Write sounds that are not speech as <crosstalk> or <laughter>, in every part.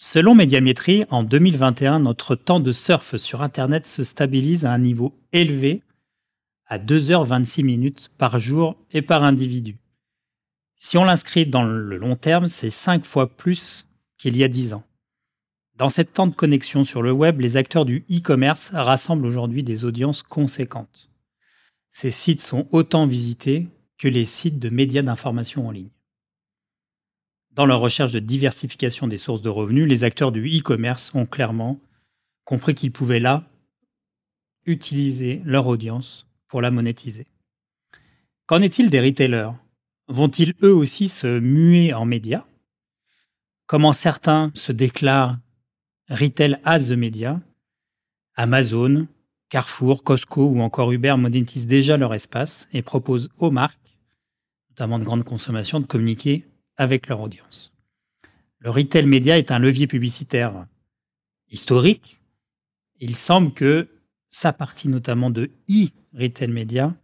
Selon Médiamétrie, en 2021, notre temps de surf sur Internet se stabilise à un niveau élevé à 2h26 minutes par jour et par individu. Si on l'inscrit dans le long terme, c'est 5 fois plus qu'il y a 10 ans. Dans cette temps de connexion sur le web, les acteurs du e-commerce rassemblent aujourd'hui des audiences conséquentes. Ces sites sont autant visités que les sites de médias d'information en ligne. Dans leur recherche de diversification des sources de revenus, les acteurs du e-commerce ont clairement compris qu'ils pouvaient là utiliser leur audience pour la monétiser. Qu'en est-il des retailers? Vont-ils eux aussi se muer en médias? Comment certains se déclarent retail as the media? Amazon, Carrefour, Costco ou encore Uber monétisent déjà leur espace et proposent aux marques, notamment de grande consommation, de communiquer avec leur audience. Le retail média est un levier publicitaire historique. Il semble que sa partie notamment de e-retail média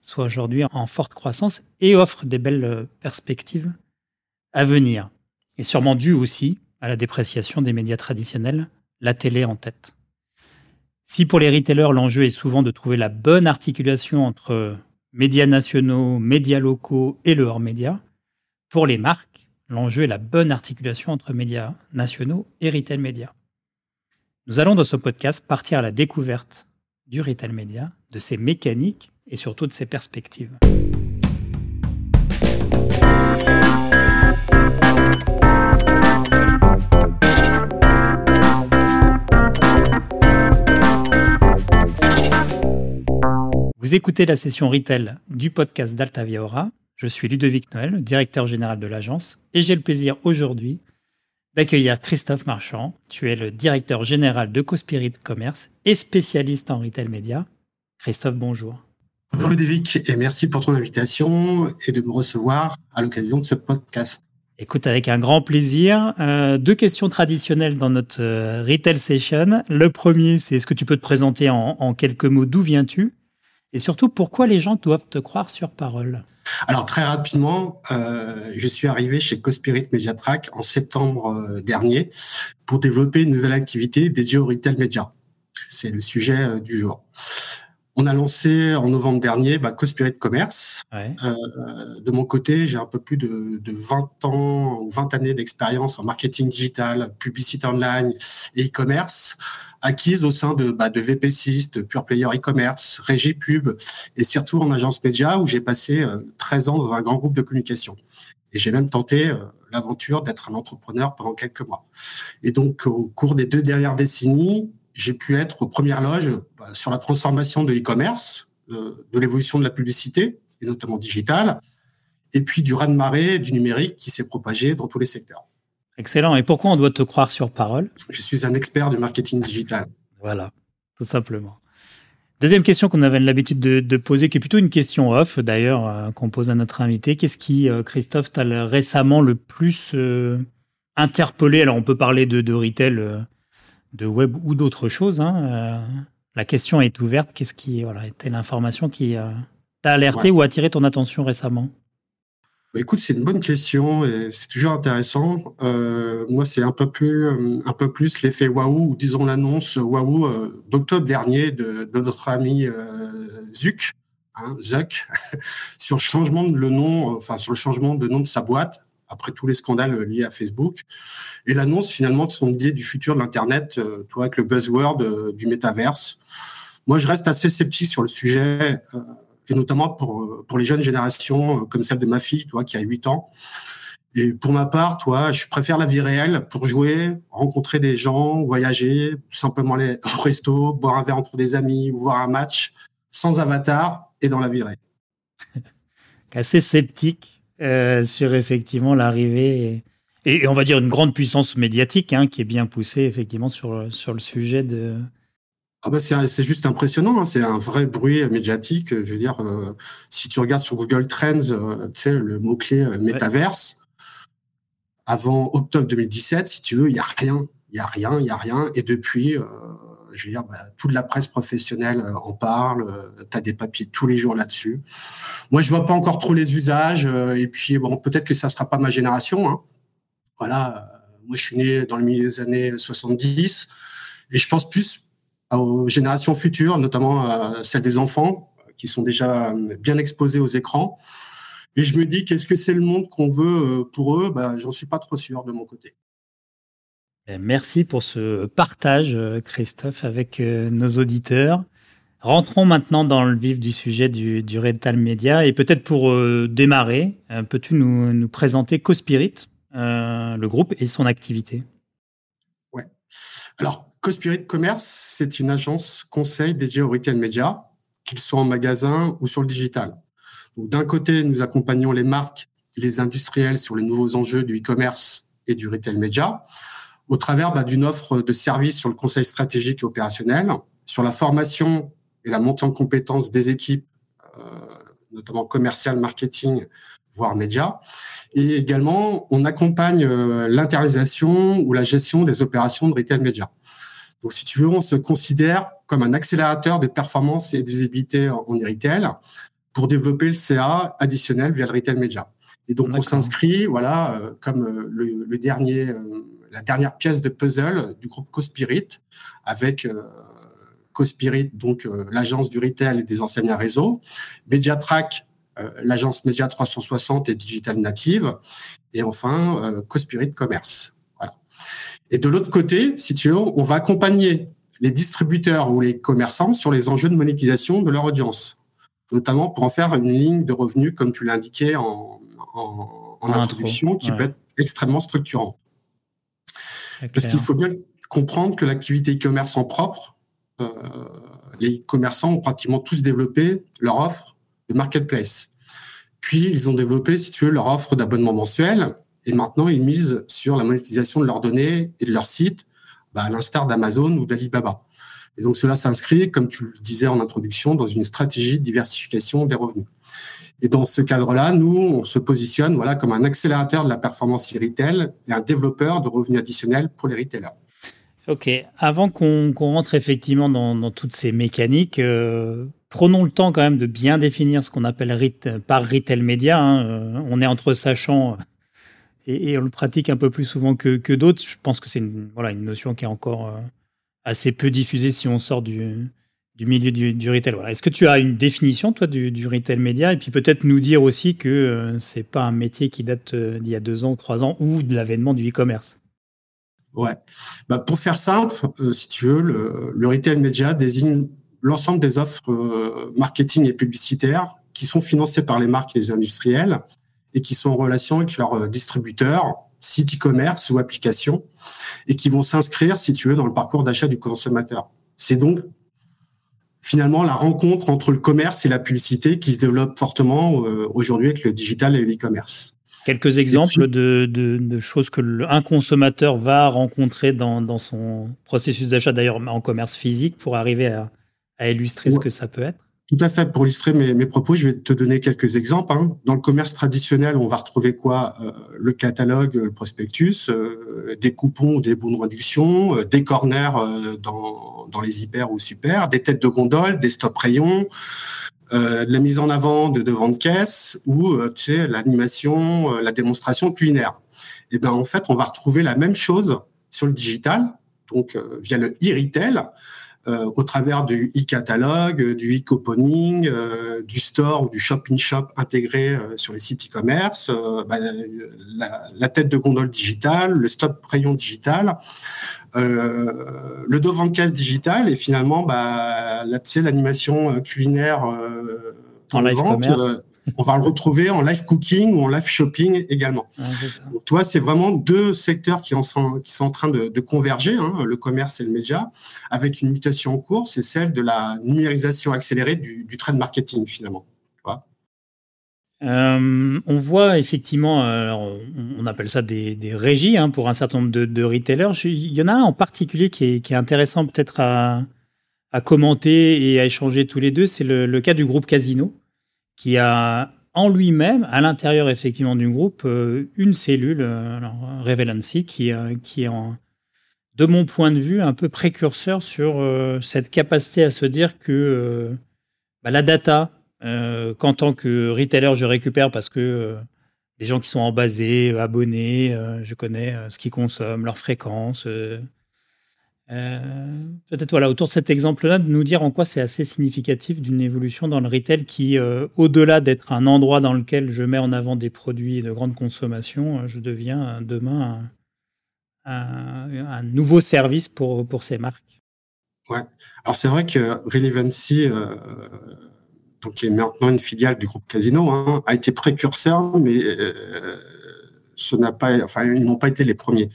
soit aujourd'hui en forte croissance et offre des belles perspectives à venir. Et sûrement dû aussi à la dépréciation des médias traditionnels, la télé en tête. Si pour les retailers, l'enjeu est souvent de trouver la bonne articulation entre médias nationaux, médias locaux et le hors-média, pour les marques, l'enjeu est la bonne articulation entre médias nationaux et retail média. Nous allons dans ce podcast partir à la découverte du retail média, de ses mécaniques et surtout de ses perspectives. Vous écoutez la session retail du podcast d'Altavia. Je suis Ludovic Noël, directeur général de l'agence, et j'ai le plaisir aujourd'hui d'accueillir Christophe Marchand. Tu es le directeur général de Cospirit Commerce et spécialiste en retail média. Christophe, bonjour. Bonjour Ludovic, et merci pour ton invitation et de me recevoir à l'occasion de ce podcast. Écoute, avec un grand plaisir. Euh, deux questions traditionnelles dans notre euh, retail session. Le premier, c'est est-ce que tu peux te présenter en, en quelques mots? D'où viens-tu? Et surtout, pourquoi les gens doivent te croire sur parole? Alors très rapidement, euh, je suis arrivé chez Cospirit Mediatrack en septembre euh, dernier pour développer une nouvelle activité dédiée au retail média. C'est le sujet euh, du jour. On a lancé en novembre dernier bah, Cospirit Commerce. de mon côté, j'ai un peu plus de, de 20 ans ou 20 années d'expérience en marketing digital, publicité online et e-commerce acquise au sein de, bah, de VP6, de Pure Player e-commerce, Régie Pub et surtout en agence média où j'ai passé 13 euh, ans dans un grand groupe de communication. Et j'ai même tenté euh, l'aventure d'être un entrepreneur pendant quelques mois. Et donc, au cours des deux dernières décennies, j'ai pu être aux premières loges bah, sur la transformation de l'e-commerce, euh, de l'évolution de la publicité, et notamment digitale, et puis du raz-de-marée du numérique qui s'est propagé dans tous les secteurs. Excellent. Et pourquoi on doit te croire sur parole? Je suis un expert du marketing digital. Voilà, tout simplement. Deuxième question qu'on avait l'habitude de, poser, qui est plutôt une question off d'ailleurs, euh, qu'on pose à notre invité. Qu'est-ce qui, euh, Christophe, t'a récemment le plus euh, interpellé? Alors on peut parler de, de retail, de web ou d'autres choses. Hein, la question est ouverte. Qu'est-ce qui voilà, était l'information qui t'a alerté ou attiré ton attention récemment? Bah, écoute, c'est une bonne question et c'est toujours intéressant. Euh, moi, c'est un peu plus, euh, un peu plus l'effet waouh, ou disons l'annonce waouh euh, d'octobre dernier de, notre ami Zuck, hein, Zuck, <laughs> sur le changement de le nom, enfin sur le changement de nom de sa boîte après tous les scandales liés à Facebook et l'annonce finalement de son idée du futur de l'internet, toi avec le buzzword du métaverse. Moi, je reste assez sceptique sur le sujet et notamment pour, pour les jeunes générations, euh, comme celle de ma fille, toi, qui a 8 ans. Et pour ma part, toi, je préfère la vie réelle pour jouer, rencontrer des gens, voyager, simplement aller <laughs> au resto, boire un verre entre des amis ou voir un match sans avatar et dans la vie réelle. <laughs> Assez sceptique euh, sur effectivement l'arrivée et, et, on va dire une grande puissance médiatique hein, qui est bien poussée effectivement sur, sur le sujet de, ah bah c'est juste impressionnant, hein. c'est un vrai bruit médiatique. Je veux dire, euh, si tu regardes sur Google Trends, euh, tu sais, le mot-clé euh, métaverse, avant octobre 2017, si tu veux, il n'y a rien. Il n'y a rien, il n'y a rien. Et depuis, je veux dire, bah, toute la presse professionnelle en parle. tu as des papiers tous les jours là-dessus. Moi, je vois pas encore trop les usages. et puis, bon, peut-être que ça sera pas ma génération. Hein. Voilà moi, je suis né dans le milieu des années 70 et je pense plus aux générations futures, notamment celles des enfants qui sont déjà bien exposés aux écrans. Et je me dis, qu'est-ce que c'est le monde qu'on veut pour eux? Bah, J'en suis pas trop sûr de mon côté. Merci pour ce partage, Christophe, avec nos auditeurs. Rentrons maintenant dans le vif du sujet du, Retail Media. Et peut-être pour euh, démarrer, euh, peux-tu nous, présenter CoSpirit, euh, le groupe et son activité? Oui. Alors, CoSpirit Commerce, c'est une agence conseil dédiée au Retail Media, qu'ils soient en magasin ou sur le digital. D'un côté, nous accompagnons les marques et les industriels sur les nouveaux enjeux du e-commerce et du Retail Media au travers bah, d'une offre de services sur le conseil stratégique et opérationnel, sur la formation et la montée en compétences des équipes, euh, notamment commercial, marketing, voire médias. Et également, on accompagne euh, l'internalisation ou la gestion des opérations de retail média. Donc, si tu veux, on se considère comme un accélérateur des performances et des visibilité en, retail pour développer le CA additionnel via le retail média. Et donc, on s'inscrit, voilà, euh, comme le, dernier, la dernière pièce de puzzle du groupe Cospirit, avec Cospirit, donc euh, l'agence du retail et des enseignes à réseau, Mediatrack, euh, l'agence Media 360 et Digital Native, et enfin euh, Cospirit Commerce. Voilà. Et de l'autre côté, si tu veux, on va accompagner les distributeurs ou les commerçants sur les enjeux de monétisation de leur audience, notamment pour en faire une ligne de revenus, comme tu l'indiquais en, en, introduction, qui peut être extrêmement structurante. Parce qu'il faut bien comprendre que l'activité e-commerce en propre, euh, les commerçants ont pratiquement tous développé leur offre de marketplace. Puis, ils ont développé, si tu veux, leur offre d'abonnement mensuel. Et maintenant, ils misent sur la monétisation de leurs données et de leurs sites, bah, à l'instar d'Amazon ou d'Alibaba. Et donc, cela s'inscrit, comme tu le disais en introduction, dans une stratégie de diversification des revenus. Et dans ce cadre-là, nous, on se positionne voilà, comme un accélérateur de la performance e-retail et un développeur de revenus additionnels pour les retailers. Ok, avant qu'on rentre effectivement dans, toutes ces mécaniques, euh, prenons le temps quand même de bien définir ce qu'on appelle par retail média. Hein. Euh, on est entre sachant et, on le pratique un peu plus souvent que, d'autres. Je pense que c'est une, voilà, une notion qui est encore euh, assez peu diffusée si on sort du, milieu du, retail. Est-ce que tu as une définition, toi, du, retail média? Et puis peut-être nous dire aussi que c'est pas un métier qui date d'il y a deux ans trois ans ou de l'avènement du e-commerce. Ouais. Bah, pour faire simple, euh, si tu veux, le, retail media désigne l'ensemble des offres euh, marketing et publicitaires qui sont financées par les marques et les industriels et qui sont en relation avec leurs euh, distributeurs, sites e-commerce ou applications et qui vont s'inscrire, si tu veux, dans le parcours d'achat du consommateur. C'est donc finalement la rencontre entre le commerce et la publicité qui se développe fortement aujourd'hui avec le digital et l'e-commerce. Quelques exemples de, choses que un consommateur va rencontrer dans, son processus d'achat, d'ailleurs en commerce physique, pour arriver à, illustrer ce que ça peut être? Tout à fait. Pour illustrer mes, propos, je vais te donner quelques exemples. Hein. Dans le commerce traditionnel, on va retrouver quoi euh, Le catalogue, le prospectus, euh, des coupons ou des bons de réduction, euh, des corners dans, dans les hyper ou super, des têtes de gondole, des stop rayons. Euh, la mise en avant de devant de caisse ou euh, tu sais, l'animation, euh, la démonstration culinaire. Et ben en fait, on va retrouver la même chose sur le digital, donc via le e-retail, euh, au travers du e-catalogue, du e-couponing, euh, du store ou du shop-in-shop intégré euh, sur les sites e-commerce, bah, la, tête de gondole digitale, le stop rayon digital, le devant de caisse digital et finalement bah, l'animation culinaire en live commerce on va le retrouver en live cooking ou en live shopping également. toi, c'est vraiment deux secteurs qui, sont, qui sont en train de, converger, hein, le commerce et le média, avec une mutation en cours, c'est celle de la numérisation accélérée du, trade marketing finalement. Euh, on voit effectivement, on appelle ça des, régies hein, pour un certain nombre de, retailers. Il y en a un en particulier qui est, intéressant peut-être à, commenter et à échanger tous les deux, c'est le, cas du groupe Casino qui a en lui-même, à l'intérieur effectivement du groupe, euh, une cellule, euh, Revelancy, qui, euh, est, de mon point de vue, un peu précurseur sur cette capacité à se dire que bah, la data, qu'en tant que retailer, je récupère parce que des gens qui sont en basé, abonnés, je connais ce qu'ils consomment, leur fréquence. Peut-être voilà, autour de cet exemple-là, de nous dire en quoi c'est assez significatif d'une évolution dans le retail qui, au-delà d'être un endroit dans lequel je mets en avant des produits de grande consommation, je deviens demain un, nouveau service pour, pour ces marques. Ouais. Alors c'est vrai que Relevancy, donc qui est maintenant une filiale du groupe Casino, hein, a été précurseur, mais euh, ce n'a pas, enfin, ils n'ont pas été les premiers.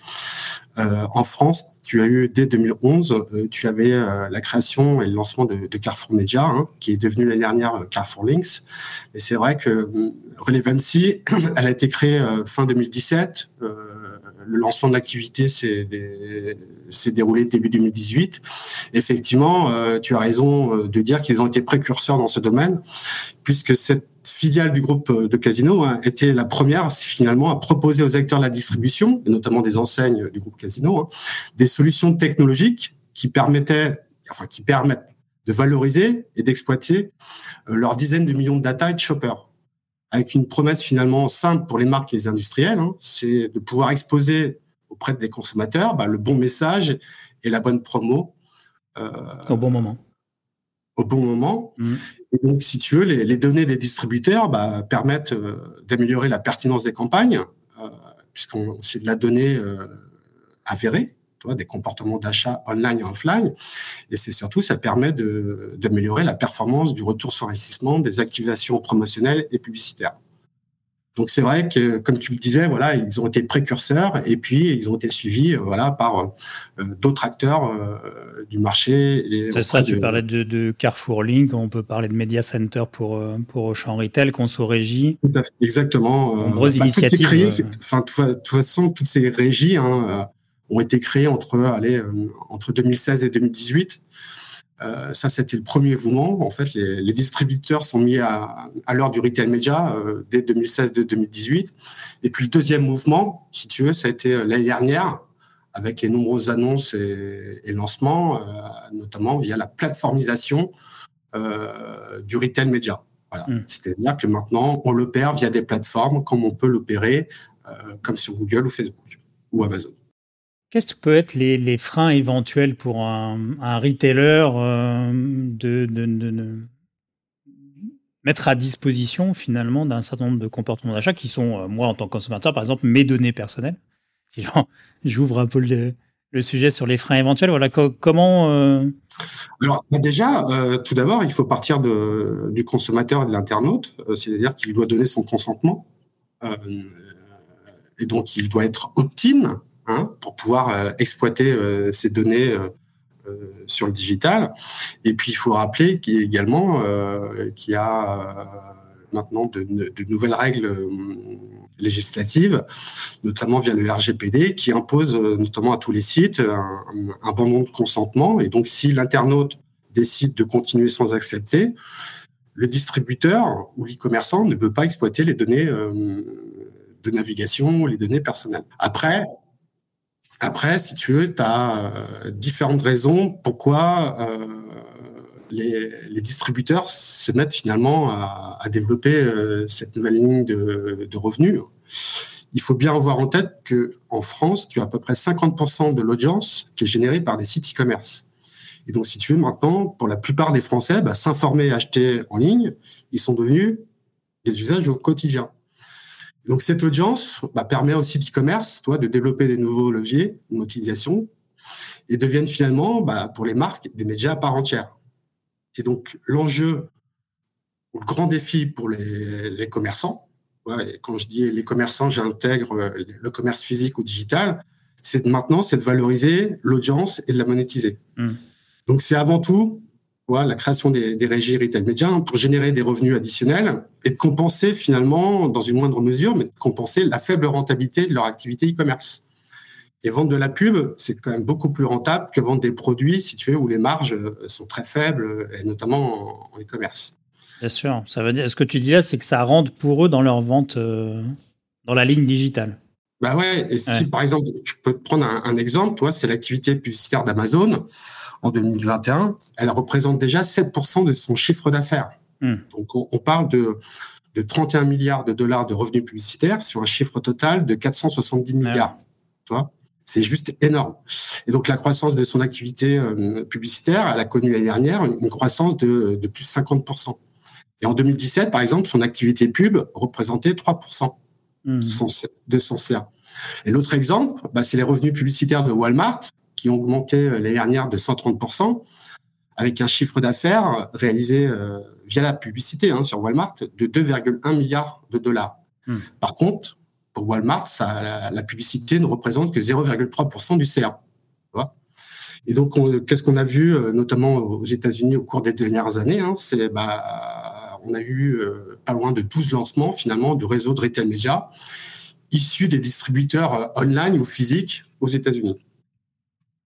Euh, en France, tu as eu dès 2011, euh, tu avais la création et le lancement de, Carrefour Media, hein, qui est devenu l'année dernière Carrefour Links. Et c'est vrai que Relevancy, <coughs> elle a été créée fin 2017 le lancement de l'activité s'est déroulé début 2018. Effectivement, euh, tu as raison euh, de dire qu'ils ont été précurseurs dans ce domaine, puisque cette filiale du groupe euh, de Casino hein, était la première finalement à proposer aux acteurs de la distribution, et notamment des enseignes du groupe Casino, hein, des solutions technologiques qui permettaient, enfin qui permettent de valoriser et d'exploiter leurs dizaines de millions de data et de shoppers avec une promesse finalement simple pour les marques et les industriels, hein, c'est de pouvoir exposer auprès des consommateurs bah, le bon message et la bonne promo. Euh, au bon moment. Au bon moment. Mmh. Et donc, si tu veux, les, données des distributeurs bah, permettent euh, d'améliorer la pertinence des campagnes, euh, puisqu'on c'est de la donnée avérée des comportements d'achat online et offline. Et c'est surtout, ça permet d'améliorer la performance du retour sur investissement des activations promotionnelles et publicitaires. Donc c'est vrai que, comme tu le disais, voilà, ils ont été précurseurs et puis ils ont été suivis, euh, voilà, par euh, d'autres acteurs euh, du marché. C'est ça. Tu parlais de, Carrefour Link, on peut parler de Media Center pour pour Auchan Retail, Conso Régie. Exactement. Nombreuses bah, initiatives. Enfin, de toute façon, toutes ces régies. Hein, ont été créés entre, allez, euh, entre 2016 et 2018. Euh, ça, c'était le premier mouvement. En fait, les, distributeurs sont mis à, à l'heure du retail média euh, dès 2016-2018. Et puis le deuxième mouvement, si tu veux, ça a été l'année dernière, avec les nombreuses annonces et, lancements, notamment via la plateformisation du retail média. Voilà. Mmh. C'est-à-dire que maintenant, on l'opère via des plateformes comme on peut l'opérer comme sur Google ou Facebook ou Amazon. Qu'est-ce que peut être les, freins éventuels pour un, retailer euh, de, mettre à disposition finalement d'un certain nombre de comportements d'achat qui sont, euh, moi en tant que consommateur, par exemple, mes données personnelles? Si <laughs> j'ouvre un peu le, sujet sur les freins éventuels, voilà, comment... Euh, Alors bah, déjà, tout d'abord, il faut partir du consommateur et de l'internaute, c'est-à-dire qu'il doit donner son consentement. et donc, il doit être opt-in Hein, pour pouvoir euh, exploiter euh, ces données euh, sur le digital. Et puis, il faut rappeler également qu'il y a maintenant de, nouvelles règles législatives, notamment via le RGPD, qui impose notamment à tous les sites un, bon nombre de consentement. Et donc, si l'internaute décide de continuer sans accepter, le distributeur ou l'e-commerçant ne peut pas exploiter les données de navigation ou les données personnelles. Après, après, si tu veux, tu as euh, différentes raisons pourquoi euh, les, distributeurs se mettent finalement à, développer euh, cette nouvelle ligne de, revenus. Il faut bien avoir en tête qu'en France, tu as à peu près 50% de l'audience qui est générée par des sites e-commerce. Et donc, si tu veux, maintenant, pour la plupart des Français, bah, s'informer et acheter en ligne, ils sont devenus des usages au quotidien. Donc cette audience bah, permet aussi l'e-commerce, toi, de développer des nouveaux leviers de monétisation et deviennent finalement, bah, pour les marques, des médias à part entière. Et donc l'enjeu, le grand défi pour les, commerçants, quand je dis les commerçants, j'intègre euh, le commerce physique ou digital, c'est maintenant, c'est de valoriser l'audience et de la monétiser. Mmh. Donc c'est avant tout la création des, régies retail média hein, pour générer des revenus additionnels et de compenser finalement, dans une moindre mesure, mais de compenser la faible rentabilité de leur activité e-commerce. Et vendre de la pub, c'est quand même beaucoup plus rentable que vendre des produits situés où les marges euh, sont très faibles, et notamment en e-commerce. Bien sûr. Ça veut dire, ce que tu dis là, c'est que ça rentre pour eux dans leur vente euh, dans la ligne digitale. Bah ouais. Et si, par exemple, je peux te prendre un, un exemple, toi, c'est l'activité publicitaire d'Amazon en 2021, elle représente déjà 7% de son chiffre d'affaires. Hmm. Donc on, parle de, de 31 milliards de dollars de revenus publicitaires sur un chiffre total de 470 milliards. Tu vois? C'est juste énorme. Et donc la croissance de son activité euh, publicitaire, elle a connu l'année dernière une, croissance de, de, plus de 50%. Et en 2017, par exemple, son activité pub représentait 3% mmh. De, son, de son CA. Et l'autre exemple, bah, c'est les revenus publicitaires de Walmart, qui ont augmenté euh, l'année dernière de 130%, avec un chiffre d'affaires réalisé euh, via la publicité hein, sur Walmart de 2,1 milliards de dollars. Mmh. Par contre, pour Walmart, ça, la, publicité ne représente que 0,3% du CA. Et donc, qu'est-ce qu'on a vu, euh, notamment aux États-Unis au cours des dernières années hein, C'est, bah, on a eu euh, pas loin de 12 lancements finalement de réseaux de retail média issus des distributeurs euh, online ou physiques aux États-Unis.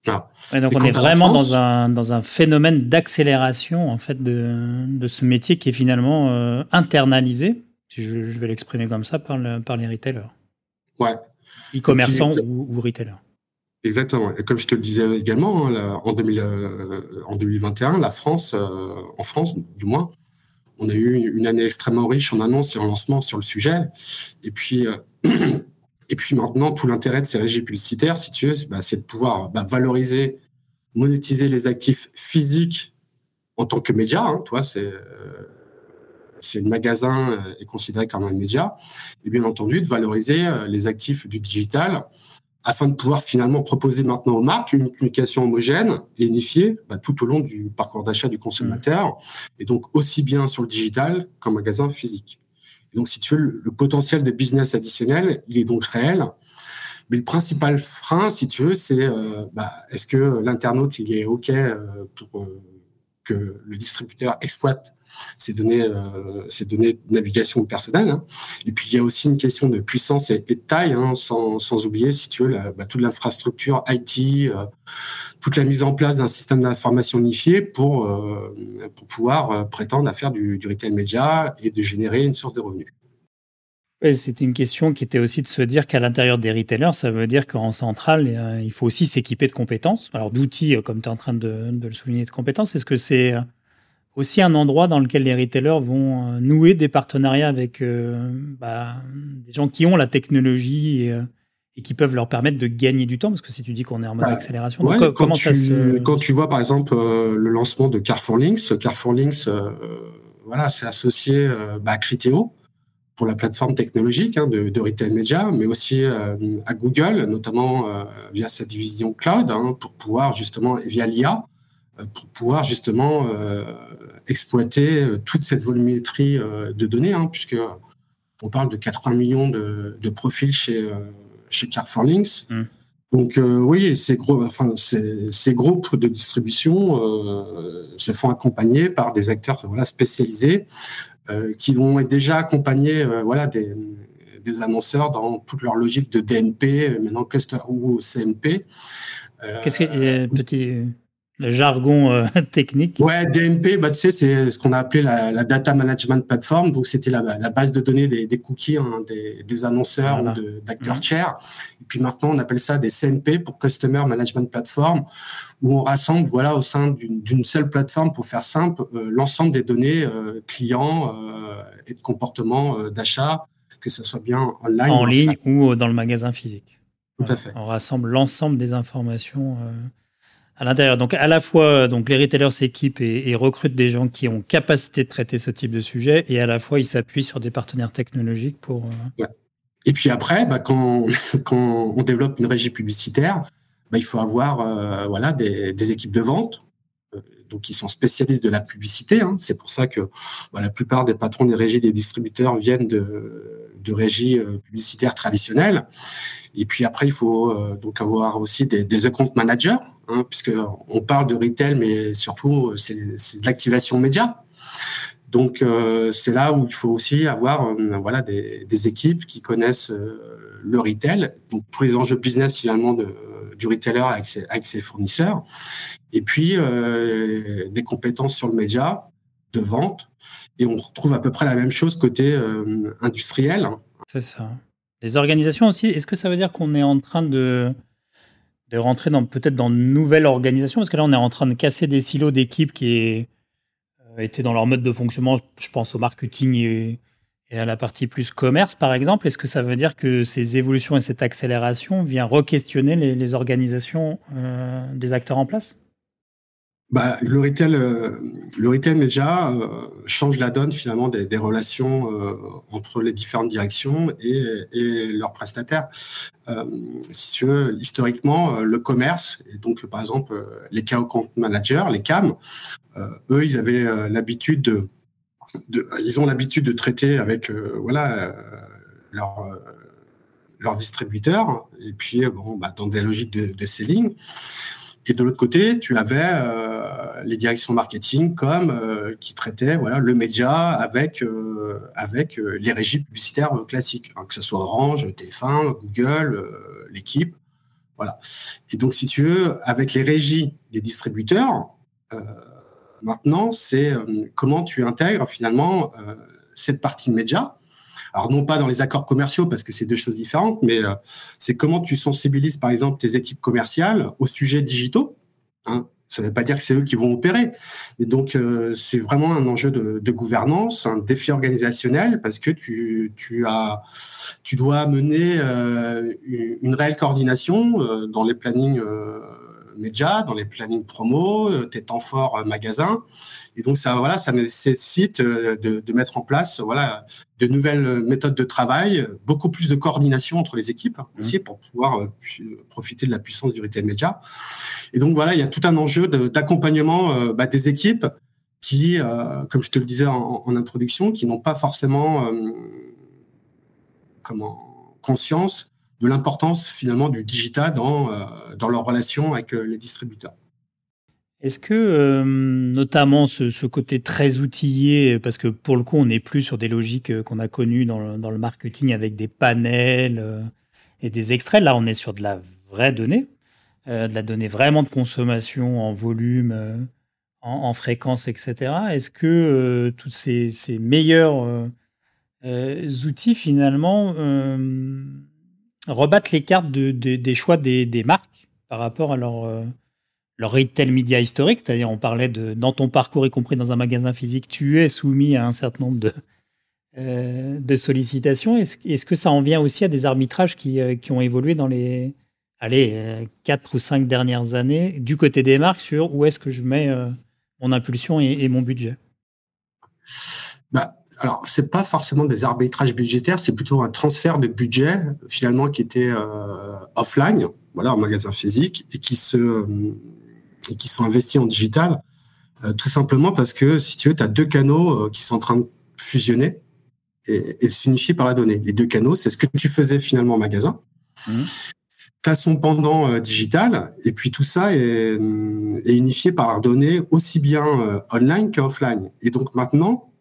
donc on est vraiment dans, un, dans un phénomène d'accélération en fait de, de, ce métier qui est finalement internalisé je, vais l'exprimer comme ça, par, par les retailers. Ouais. E-commerçants ou, ou, retailers. Exactement. Et comme je te le disais également, hein, en, 2000, euh, en 2021, la France, euh, en France du moins, on a eu une année extrêmement riche en annonces et en lancements sur le sujet. Et puis, euh, <clears throat> et puis maintenant, tout l'intérêt de ces régies publicitaires, si tu veux, c'est bah, de pouvoir bah, valoriser, monétiser les actifs physiques en tant que média. Hein, toi, c'est c'est le magasin euh, est considéré comme un média, et bien entendu de valoriser euh, les actifs du digital afin de pouvoir finalement proposer maintenant aux marques une communication homogène et unifiée bah, tout au long du parcours d'achat du consommateur, mmh. et donc aussi bien sur le digital qu'en magasin physique. donc, si tu veux, le, potentiel de business additionnel, il est donc réel. Mais le principal frein, si tu veux, c'est euh, bah, est-ce que l'internaute il est OK pour que le distributeur exploite ces données, euh, ces données de navigation personnelle. Hein. Et puis, il y a aussi une question de puissance et, de taille, hein, sans, sans, oublier, si tu veux, bah, toute l'infrastructure IT, euh, toute la mise en place d'un système d'information unifié pour, euh, pour pouvoir prétendre à faire du, retail média et de générer une source de revenus. C'était une question qui était aussi de se dire qu'à l'intérieur des retailers, ça veut dire qu'en centrale, il faut aussi s'équiper de compétences. Alors d'outils, comme tu es en train de, de, le souligner, de compétences. Est-ce que c'est aussi un endroit dans lequel les retailers vont euh, nouer des partenariats avec euh, bah, des gens qui ont la technologie euh, et, qui peuvent leur permettre de gagner du temps Parce que si tu dis qu'on est en mode bah, accélération, quand, comment tu, ça se... quand tu vois par exemple le lancement de Carrefour Links, Carrefour Links, voilà, c'est associé bah, à Criteo pour la plateforme technologique hein, de, de, retail media, mais aussi à Google, notamment via sa division cloud, hein, pour pouvoir justement via l'IA pour pouvoir justement euh, exploiter euh, toute cette volumétrie euh, de données, hein, puisque on parle de 80 millions de, de profils chez, chez Carrefour Links. Mm. Donc oui, ces, gros, enfin, ces, ces, groupes de distribution se font accompagner par des acteurs voilà, spécialisés qui vont être déjà accompagnés voilà, des, des, annonceurs dans toute leur logique de DNP, maintenant Customer ou CMP. Qu'est-ce que petit le jargon euh, <laughs> technique. Ouais, DNP, bah, tu sais, c'est ce qu'on a appelé la, Data Management Platform. Donc, c'était la, la, base de données des, des cookies hein, des, des, annonceurs ou d'acteurs mmh. tiers. Et puis maintenant, on appelle ça des CNP pour Customer Management Platform, où on rassemble, voilà, au sein d'une seule plateforme, pour faire simple, euh, l'ensemble des données euh, clients et de comportement d'achat, que ce soit bien online. En ligne ou dans le magasin physique. Tout à fait. On rassemble l'ensemble des informations à l'intérieur. Donc à la fois, donc les retailers s'équipent et, recrutent des gens qui ont capacité de traiter ce type de sujet, et à la fois ils s'appuient sur des partenaires technologiques pour. Euh, et puis après, bah, quand, <laughs> quand on développe une régie publicitaire, bah, il faut avoir euh, voilà des, des, équipes de vente. Euh, donc, qui sont spécialistes de la publicité. Hein. C'est pour ça que bah, la plupart des patrons des régies des distributeurs viennent de, de régies publicitaires traditionnelles. Et puis après, il faut donc avoir aussi des, des account managers hein, puisque on parle de retail, mais surtout c'est de l'activation média. Donc euh, c'est là où il faut aussi avoir euh, voilà des, équipes qui connaissent euh, le retail, donc tous les enjeux business finalement du retailer avec ses, fournisseurs, et puis euh, des compétences sur le média de vente. Et on retrouve à peu près la même chose côté industriel. C'est ça. Les organisations aussi. Est-ce que ça veut dire qu'on est en train de de rentrer dans peut-être dans une nouvelle organisation Parce que là, on est en train de casser des silos d'équipes qui euh, étaient dans leur mode de fonctionnement. Je pense au marketing et, à la partie plus commerce, par exemple, est-ce que ça veut dire que ces évolutions et cette accélération vient re-questionner les, organisations euh, des acteurs en place? Bah, le retail, euh, le retail média euh, change la donne finalement des, relations entre les différentes directions et, leurs prestataires. si tu veux, historiquement, le commerce, et donc par exemple les account managers, les CAM, eux, ils avaient l'habitude de ils ont l'habitude de traiter avec euh, voilà euh, leur euh, leurs distributeurs et puis bon bah, dans des logiques de, de selling. Et de l'autre côté, tu avais les directions marketing comme qui traitaient voilà le média avec avec les régies publicitaires classiques, hein, que ce soit Orange, TF1, Google, l'équipe, voilà. Et donc si tu veux, avec les régies des distributeurs, Maintenant, c'est euh, comment tu intègres finalement euh, cette partie média. Alors non pas dans les accords commerciaux parce que c'est deux choses différentes, mais euh, c'est comment tu sensibilises par exemple tes équipes commerciales aux sujets digitaux. Hein. Ça ne veut pas dire que c'est eux qui vont opérer. Et donc, c'est vraiment un enjeu de, gouvernance, un défi organisationnel, parce que tu, as, tu dois mener une réelle coordination dans les plannings médias, dans les plannings promo, euh, tes temps forts euh, magasins. Et donc ça, voilà, ça nécessite euh, de, mettre en place, voilà, de nouvelles méthodes de travail, beaucoup plus de coordination entre les équipes hein, aussi pour pouvoir profiter de la puissance du retail média. Et donc voilà, il y a tout un enjeu d'accompagnement bah, des équipes qui, comme je te le disais en, en introduction, qui n'ont pas forcément comment conscience de l'importance finalement du digital dans, euh, dans leur relation avec euh, les distributeurs. Est-ce que, euh, notamment ce, côté très outillé, parce que pour le coup, on n'est plus sur des logiques qu'on a connues dans le, dans le, marketing avec des panels et des extraits, là, on est sur de la vraie donnée, de la donnée vraiment de consommation en volume, en, fréquence, etc. Est-ce que tous ces, ces meilleurs outils, finalement, rebattre les cartes des choix des, marques par rapport à leur, euh, leur retail media historique. C'est-à-dire, on parlait de, dans ton parcours, y compris dans un magasin physique, tu es soumis à un certain nombre de, euh, de sollicitations. Est-ce que ça en vient aussi à des arbitrages qui, euh, qui ont évolué dans les allez, 4 ou 5 dernières années du côté des marques sur où est-ce que je mets mon impulsion et, mon budget? Bah, alors, c'est pas forcément des arbitrages budgétaires, c'est plutôt un transfert de budget finalement qui était euh, offline, voilà, en magasin physique, et qui se euh, et qui sont investis en digital, euh, tout simplement parce que si tu veux, tu as deux canaux qui sont en train de fusionner et, et s'unifier par la donnée. Les deux canaux, c'est ce que tu faisais finalement en magasin. Mmh. Tu as son pendant digital, et puis tout ça est, est unifié par la donnée aussi bien online qu'offline. Et donc maintenant, euh,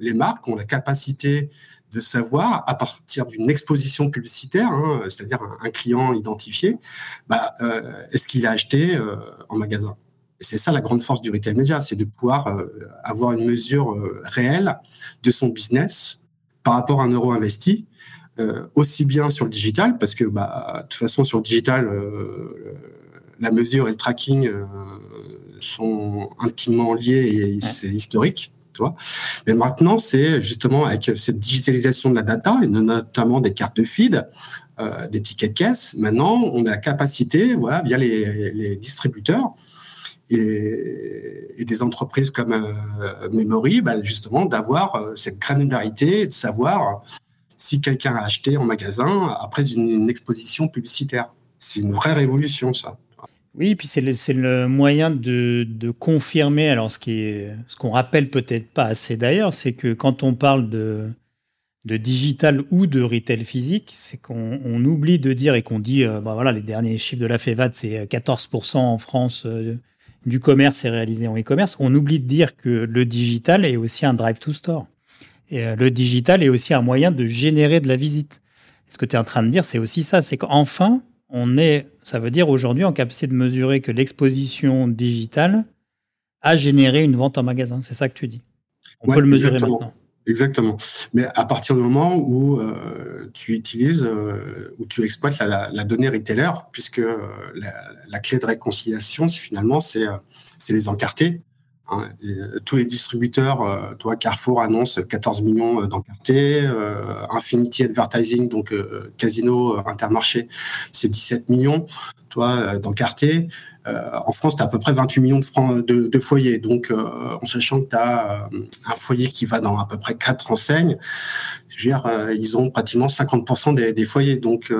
les marques ont la capacité de savoir, à partir d'une exposition publicitaire, hein, c'est-à-dire un, client identifié, bah, euh, est-ce qu'il a acheté euh, en magasin? C'est ça la grande force du retail média, c'est de pouvoir avoir une mesure réelle de son business par rapport à un euro investi, aussi bien sur le digital, parce que bah, de toute façon sur le digital, la mesure et le tracking sont intimement liés et c'est historique. Mais maintenant, c'est justement avec cette digitalisation de la data, et notamment des cartes de feed, euh, des tickets de caisse, maintenant, on a la capacité, voilà, via les, distributeurs, et, des entreprises comme euh, Memory, bah, justement, d'avoir euh, cette granularité, de savoir si quelqu'un a acheté en magasin après une exposition publicitaire. C'est une vraie révolution, ça. Oui, puis c'est le, moyen de, confirmer. Alors, ce qu'on rappelle peut-être pas assez d'ailleurs, c'est que quand on parle de, digital ou de retail physique, c'est qu'on oublie de dire et qu'on dit, euh, bah voilà, les derniers chiffres de la FEVAD, c'est 14% en France euh, du commerce est réalisé en e-commerce. On oublie de dire que le digital est aussi un drive to store. Et euh, le digital est aussi un moyen de générer de la visite. ce que tu es en train de dire, c'est aussi ça, c'est qu'enfin, on est, ça veut dire aujourd'hui en capacité de mesurer que l'exposition digitale a généré une vente en magasin. C'est ça que tu dis. On peut le mesurer maintenant. Exactement. Mais à partir du moment où euh, tu utilises, euh, où tu exploites la, donnée retailer, puisque euh, la, clé de réconciliation, finalement, c'est les encartés. Hein, euh, tous les distributeurs, euh, toi, Carrefour annonce 14 millions d'encartés, euh, Infinity Advertising, donc Casino Intermarché, c'est 17 millions, toi, d'encartés. en France, tu as à peu près 28 millions de, foyers. Donc, en sachant que tu as un foyer qui va dans à peu près 4 enseignes, je veux dire, ils ont pratiquement 50% des, des, foyers donc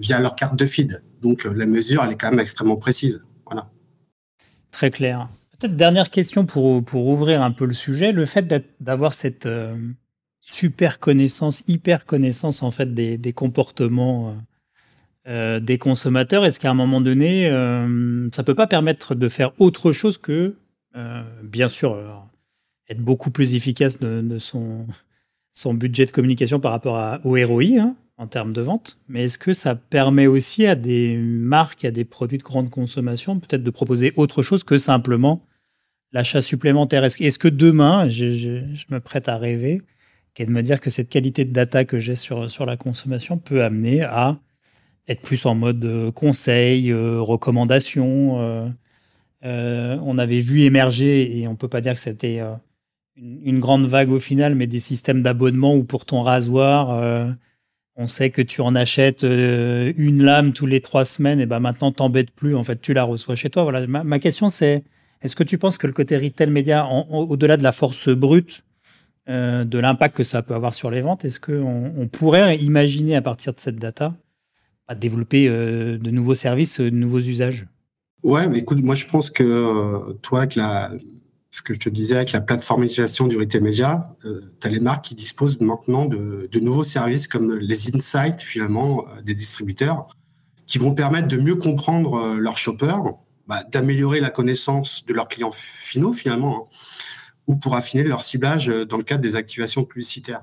via leur carte de feed. Donc, la mesure, elle est quand même extrêmement précise. Voilà. Très clair. Peut-être dernière question pour, pour ouvrir un peu le sujet. Le fait d'avoir cette euh, super connaissance, hyper connaissance en fait des, comportements euh, euh des consommateurs, est-ce qu'à un moment donné, euh, ça peut pas permettre de faire autre chose que, bien sûr, être beaucoup plus efficace de, son budget de communication par rapport à, au ROI hein, en termes de vente, mais est-ce que ça permet aussi à des marques, à des produits de grande consommation, peut-être de proposer autre chose que simplement l'achat supplémentaire. Est-ce, que demain, je, me prête à rêver, qu'est de me dire que cette qualité de data que j'ai sur, sur la consommation peut amener à être plus en mode euh, conseil, euh, recommandation. Euh, on avait vu émerger, et on peut pas dire que c'était une, grande vague au final, mais des systèmes d'abonnement où pour ton rasoir, on sait que tu en achètes une lame tous les trois semaines, et ben maintenant t'embêtes plus, en fait tu la reçois chez toi. Voilà. ma question c'est est-ce que tu penses que le côté retail média, au-delà de la force brute, euh, de l'impact que ça peut avoir sur les ventes, est-ce qu'on on pourrait imaginer à partir de cette data développer euh, de nouveaux services, de nouveaux usages? Ouais, mais écoute, moi je pense que euh, toi, avec la, ce que je te disais, avec la plateformisation du retail média, tu as les marques qui disposent maintenant de, de, nouveaux services comme les insights finalement des distributeurs qui vont permettre de mieux comprendre leurs shoppers bah, d'améliorer la connaissance de leurs clients finaux finalement, hein, ou pour affiner leur ciblage euh, dans le cadre des activations publicitaires.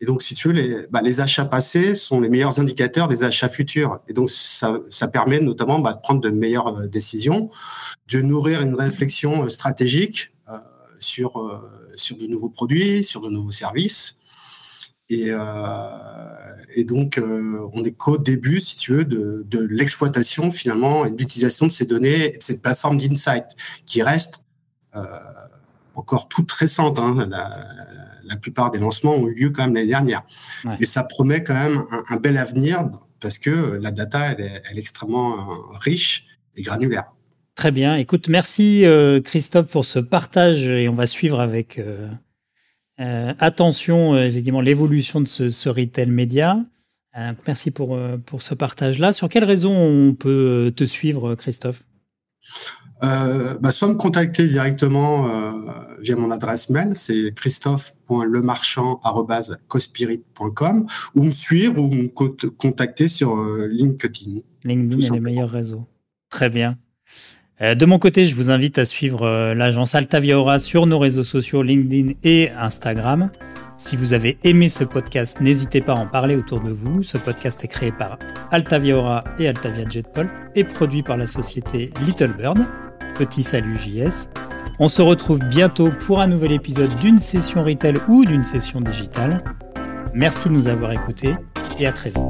Et donc, si tu veux, les, bah, les achats passés sont les meilleurs indicateurs des achats futurs. Et donc, ça, ça permet notamment bah, de prendre de meilleures euh, décisions, de nourrir une réflexion euh, stratégique sur, sur de nouveaux produits, sur de nouveaux services. Et, euh, et donc, euh, on est qu'au début, si tu veux, de, de l'exploitation finalement et de l'utilisation de ces données et de cette plateforme d'insight qui reste euh, encore toute récente. Hein. La, la, plupart des lancements ont eu lieu quand même l'année dernière. Ouais. Mais ça promet quand même un, un, bel avenir parce que la data, elle est, elle est extrêmement riche et granulaire. Très bien. Écoute, merci euh, Christophe pour ce partage et on va suivre avec euh, euh, attention, euh, effectivement, l'évolution de ce, ce, retail média. Euh, merci pour, euh, pour ce partage-là. Sur quelle raison on peut te suivre, Christophe? Euh, bah, soit me contacter directement euh, via mon adresse mail, c'est christophe.lemarchand.cospirit.com ou me suivre ou me contacter sur euh, LinkedIn. LinkedIn est les meilleurs réseaux. Très bien. Euh, de mon côté, je vous invite à suivre euh, l'agence Altavia sur nos réseaux sociaux LinkedIn et Instagram. Si vous avez aimé ce podcast, n'hésitez pas à en parler autour de vous. Ce podcast est créé par Altavia Aura et Altavia Jetpol et produit par la société Little Bird. Petit salut JS. On se retrouve bientôt pour un nouvel épisode d'une session retail ou d'une session digitale. Merci de nous avoir écoutés et à très vite.